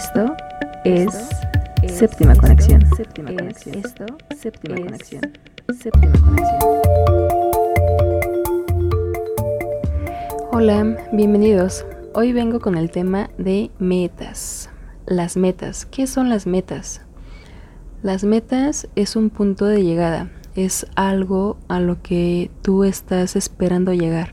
Esto es Séptima Conexión. Séptima Conexión. Esto, Séptima Conexión. Séptima Conexión. Hola, bienvenidos. Hoy vengo con el tema de metas. Las metas. ¿Qué son las metas? Las metas es un punto de llegada, es algo a lo que tú estás esperando llegar.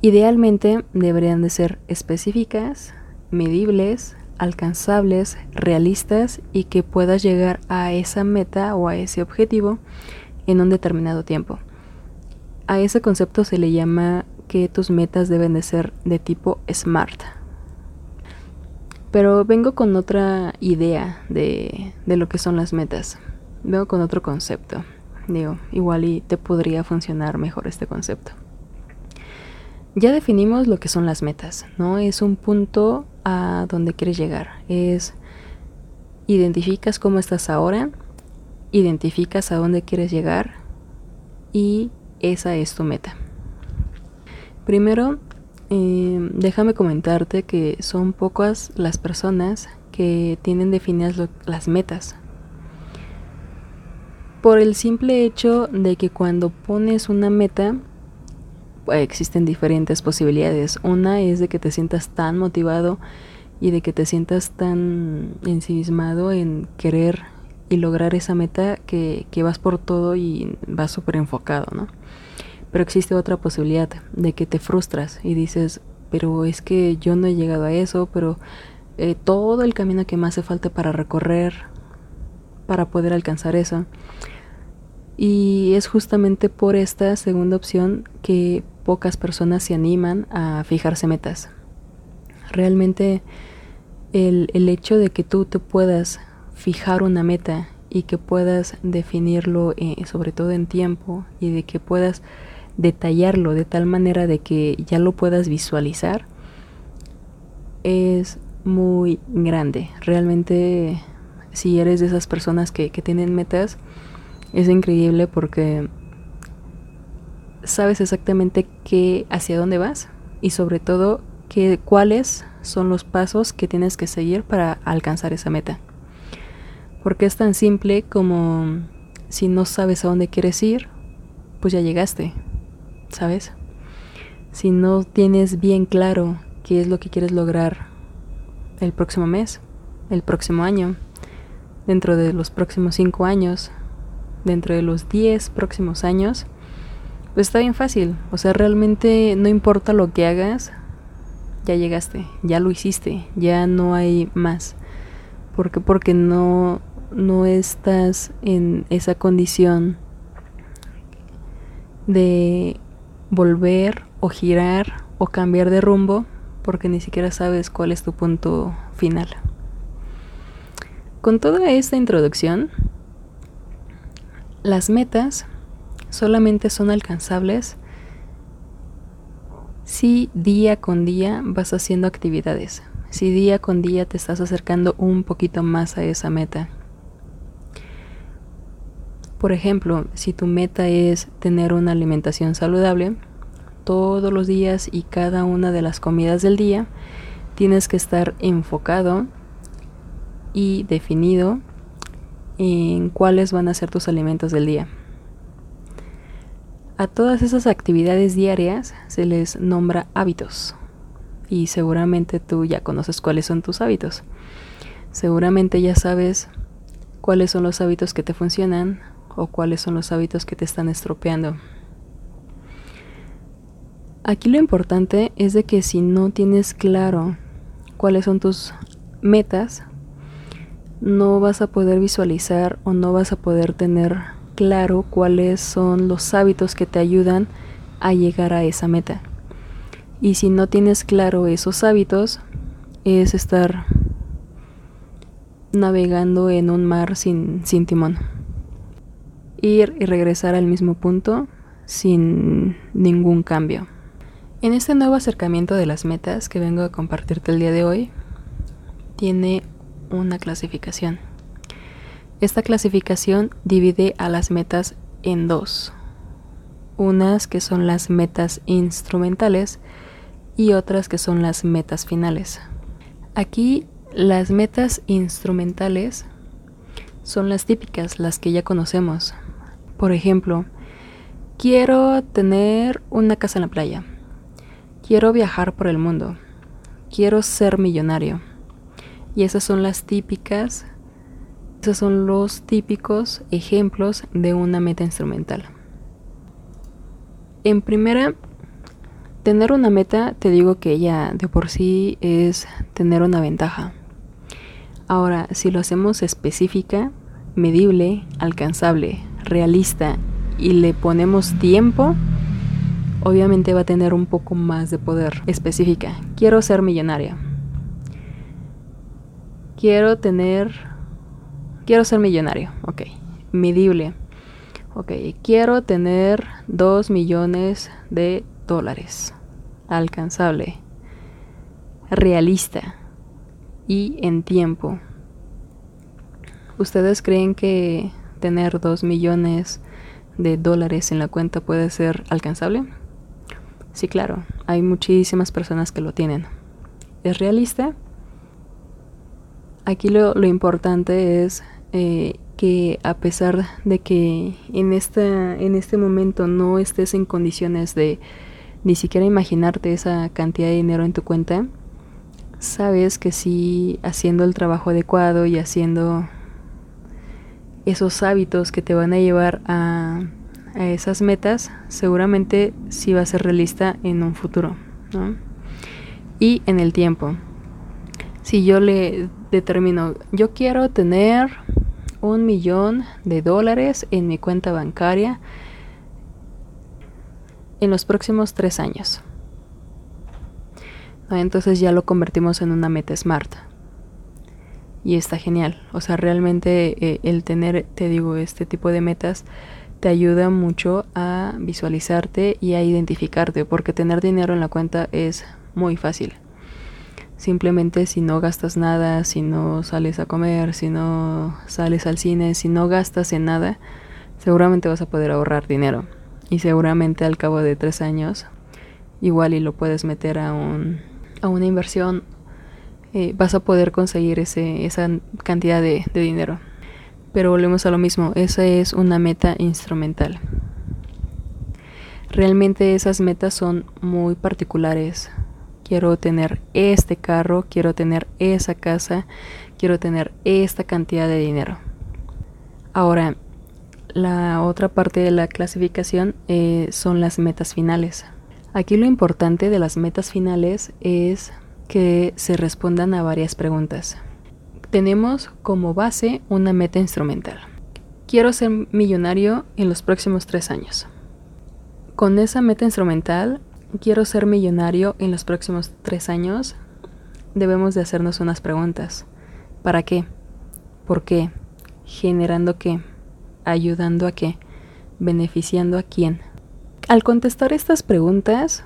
Idealmente deberían de ser específicas, medibles, alcanzables, realistas y que puedas llegar a esa meta o a ese objetivo en un determinado tiempo. A ese concepto se le llama que tus metas deben de ser de tipo SMART. Pero vengo con otra idea de, de lo que son las metas. Vengo con otro concepto. Digo, igual y te podría funcionar mejor este concepto. Ya definimos lo que son las metas, ¿no? Es un punto a donde quieres llegar. Es identificas cómo estás ahora, identificas a dónde quieres llegar y esa es tu meta. Primero, eh, déjame comentarte que son pocas las personas que tienen definidas las metas. Por el simple hecho de que cuando pones una meta, existen diferentes posibilidades. Una es de que te sientas tan motivado y de que te sientas tan ensimismado en querer y lograr esa meta que, que vas por todo y vas súper enfocado, ¿no? Pero existe otra posibilidad de que te frustras y dices, pero es que yo no he llegado a eso, pero eh, todo el camino que me hace falta para recorrer, para poder alcanzar eso. Y es justamente por esta segunda opción que pocas personas se animan a fijarse metas. Realmente el, hecho de que tú te puedas fijar una meta y que puedas definirlo eh, sobre todo en tiempo y de que puedas detallarlo de tal manera de que ya lo puedas visualizar es muy grande. Realmente si eres de esas personas que, que tienen metas, es increíble porque sabes exactamente qué, hacia dónde vas y sobre todo cuáles son los pasos que tienes que seguir para alcanzar esa meta. Porque es tan simple como si no sabes a dónde quieres ir, pues ya llegaste, ¿sabes? Si no tienes bien claro qué es lo que quieres lograr el próximo mes, el próximo año, dentro de los próximos cinco años, dentro de los diez próximos años, pues está bien fácil. O sea, realmente no importa lo que hagas, ya llegaste, ya lo hiciste, ya no hay más. ¿Por qué? Porque no, no estás en esa condición de volver o girar o cambiar de rumbo porque ni siquiera sabes cuál es tu punto final. Con toda esta introducción, las metas solamente son alcanzables si día con día vas haciendo actividades, si día con día te estás acercando un poquito más a esa meta. Por ejemplo, si tu meta es tener una alimentación saludable, todos los días y cada una de las comidas del día tienes que estar enfocado y definido en cuáles van a ser tus alimentos del día. A todas esas actividades diarias se les nombra hábitos. Y seguramente tú ya conoces cuáles son tus hábitos. Seguramente ya sabes cuáles son los hábitos que te funcionan o cuáles son los hábitos que te están estropeando. Aquí lo importante es de que si no tienes claro cuáles son tus metas, no vas a poder visualizar o no vas a poder tener claro cuáles son los hábitos que te ayudan a llegar a esa meta. Y si no tienes claro esos hábitos, es estar navegando en un mar sin, sin timón. Ir y regresar al mismo punto sin ningún cambio. En este nuevo acercamiento de las metas que vengo a compartirte el día de hoy, tiene una clasificación. Esta clasificación divide a las metas en dos. Unas que son las metas instrumentales y otras que son las metas finales. Aquí las metas instrumentales son las típicas, las que ya conocemos. Por ejemplo, quiero tener una casa en la playa. Quiero viajar por el mundo. Quiero ser millonario. Y esas son las típicas, esos son los típicos ejemplos de una meta instrumental. En primera, tener una meta, te digo que ya de por sí es tener una ventaja. Ahora, si lo hacemos específica, medible, alcanzable, realista y le ponemos tiempo, obviamente va a tener un poco más de poder específica. Quiero ser millonaria. Quiero tener... Quiero ser millonario. Ok. Medible. Ok. Quiero tener 2 millones de dólares. Alcanzable. Realista. Y en tiempo. ¿Ustedes creen que tener 2 millones de dólares en la cuenta puede ser alcanzable? Sí, claro, hay muchísimas personas que lo tienen. ¿Es realista? Aquí lo, importante es eh, que a pesar de que en, esta, en este momento no estés en condiciones de ni siquiera imaginarte esa cantidad de dinero en tu cuenta, sabes que si haciendo el trabajo adecuado y haciendo esos hábitos que te van a llevar a a esas metas, seguramente sí va a ser realista en un futuro. Y en el tiempo. Si yo le determino, yo quiero tener un millón de dólares en mi cuenta bancaria en los próximos tres años. Entonces ya lo convertimos en una meta smart. Y está genial. O sea, realmente eh, el tener, te digo, este tipo de metas te ayuda mucho a visualizarte y a identificarte, porque tener dinero en la cuenta es muy fácil. Simplemente si no gastas nada, si no sales a comer, si no sales al cine, si no gastas en nada, seguramente vas a poder ahorrar dinero. Y seguramente al cabo de tres años, igual y lo puedes meter a, un, a una inversión, eh, vas a poder conseguir ese, esa cantidad de dinero. Pero volvemos a lo mismo, esa es una meta instrumental. Realmente esas metas son muy particulares. Quiero tener este carro, quiero tener esa casa, quiero tener esta cantidad de dinero. Ahora, la otra parte de la clasificación eh, son las metas finales. Aquí lo importante de las metas finales es que se respondan a varias preguntas tenemos como base una meta instrumental. Quiero ser millonario en los próximos tres años. Con esa meta instrumental, quiero ser millonario en los próximos tres años, debemos de hacernos unas preguntas. ¿Para qué? ¿Por qué? ¿Generando qué? ¿Ayudando a qué? ¿Beneficiando a quién? Al contestar estas preguntas,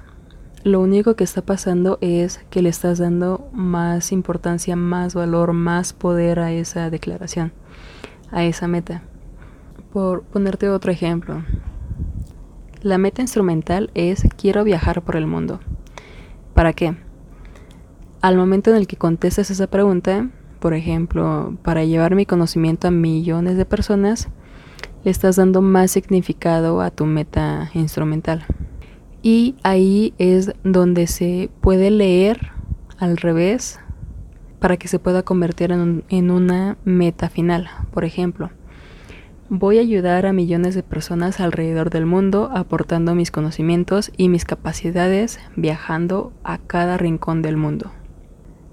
lo único que está pasando es que le estás dando más importancia, más valor, más poder a esa declaración, a esa meta. Por ponerte otro ejemplo, la meta instrumental es quiero viajar por el mundo. ¿Para qué? Al momento en el que contestas esa pregunta, por ejemplo, para llevar mi conocimiento a millones de personas, le estás dando más significado a tu meta instrumental y ahí es donde se puede leer al revés para que se pueda convertir en, una meta final. Por ejemplo, voy a ayudar a millones de personas alrededor del mundo aportando mis conocimientos y mis capacidades viajando a cada rincón del mundo.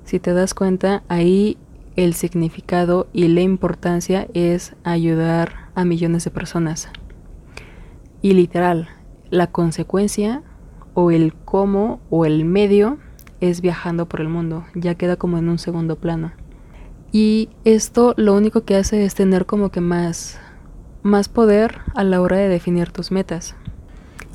Si te das cuenta, ahí el significado y la importancia es ayudar a millones de personas. Y literal, la consecuencia o el cómo o el medio es viajando por el mundo, ya queda como en un segundo plano. Y esto lo único que hace es tener como que más más poder a la hora de definir tus metas,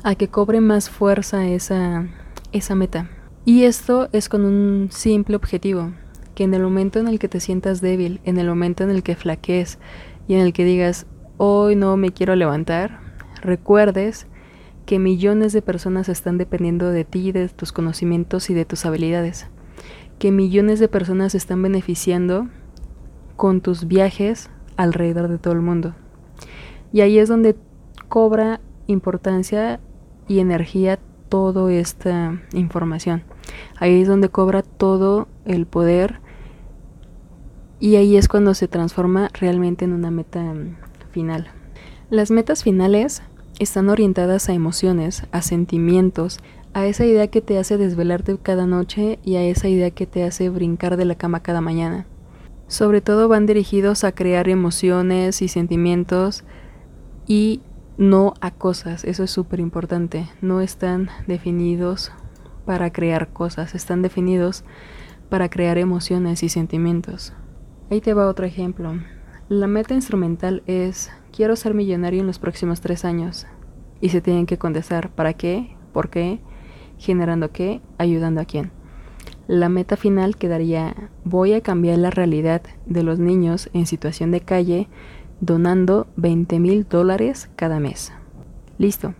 a que cobre más fuerza esa esa meta. Y esto es con un simple objetivo, que en el momento en el que te sientas débil, en el momento en el que flaquees y en el que digas, hoy no me quiero levantar, recuerdes que millones de personas están dependiendo de ti, de tus conocimientos y de tus habilidades. que millones de personas están beneficiando con tus viajes alrededor de todo el mundo. Y ahí es donde cobra importancia y energía toda esta información. Ahí es donde cobra todo el poder y ahí es cuando se transforma realmente en una meta mm, final. Las metas finales están orientadas a emociones, a sentimientos, a esa idea que te hace desvelarte cada noche y a esa idea que te hace brincar de la cama cada mañana. Sobre todo van dirigidos a crear emociones y sentimientos y no a cosas, eso es súper importante. No están definidos para crear cosas, están definidos para crear emociones y sentimientos. Ahí te va otro ejemplo. La meta instrumental es quiero ser millonario en los próximos tres años. Y se tienen que contestar para qué, por qué, generando qué, ayudando a quién. La meta final quedaría voy a cambiar la realidad de los niños en situación de calle donando 20 mil dólares cada mes. Listo.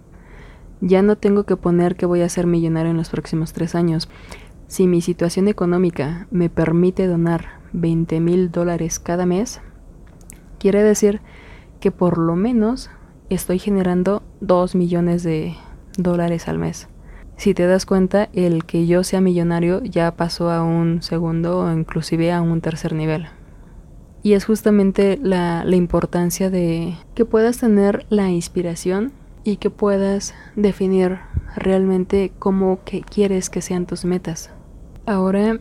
Ya no tengo que poner que voy a ser millonario en los próximos tres años. Si mi situación económica me permite donar 20 mil dólares cada mes, quiere decir que por lo menos estoy generando 2 millones de dólares al mes. Si te das cuenta, el que yo sea millonario ya pasó a un segundo o inclusive a un tercer nivel. Y es justamente la, la importancia de que puedas tener la inspiración y que puedas definir realmente cómo que quieres que sean tus metas. Ahora,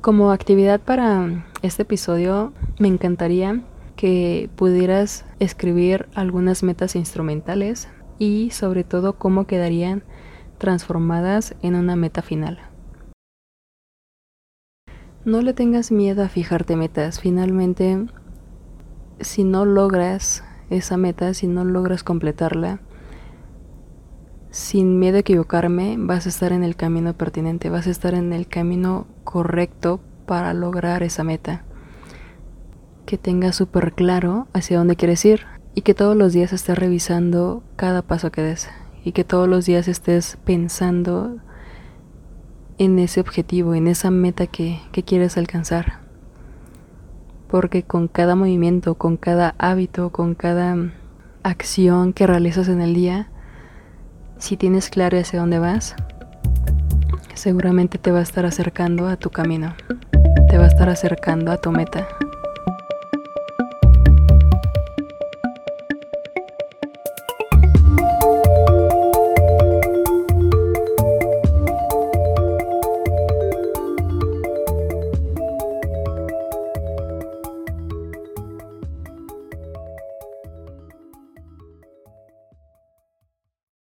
como actividad para este episodio, me encantaría que pudieras escribir algunas metas instrumentales y sobre todo cómo quedarían transformadas en una meta final. No le tengas miedo a fijarte metas. Finalmente, si no logras esa meta, si no logras completarla, sin miedo a equivocarme, vas a estar en el camino pertinente, vas a estar en el camino correcto para lograr esa meta. Que tengas súper claro hacia dónde quieres ir y que todos los días estés revisando cada paso que des y que todos los días estés pensando en ese objetivo, en esa meta que, que quieres alcanzar. Porque con cada movimiento, con cada hábito, con cada acción que realizas en el día, si tienes claro hacia dónde vas, seguramente te va a estar acercando a tu camino, te va a estar acercando a tu meta.